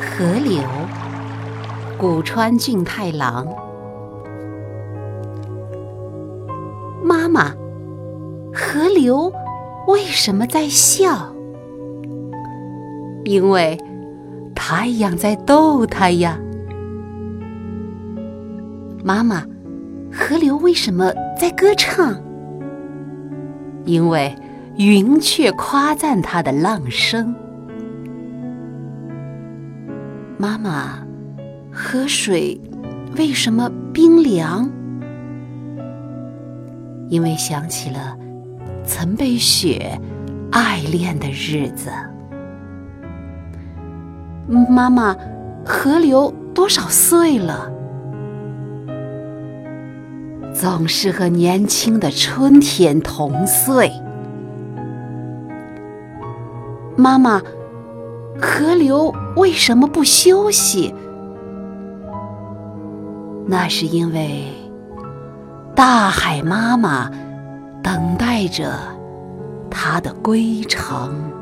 河流，古川俊太郎。妈妈，河流为什么在笑？因为太阳在逗它呀。妈妈，河流为什么在歌唱？因为云雀夸赞它的浪声。妈妈，河水为什么冰凉？因为想起了曾被雪爱恋的日子。妈妈，河流多少岁了？总是和年轻的春天同岁。妈妈。河流为什么不休息？那是因为大海妈妈等待着它的归程。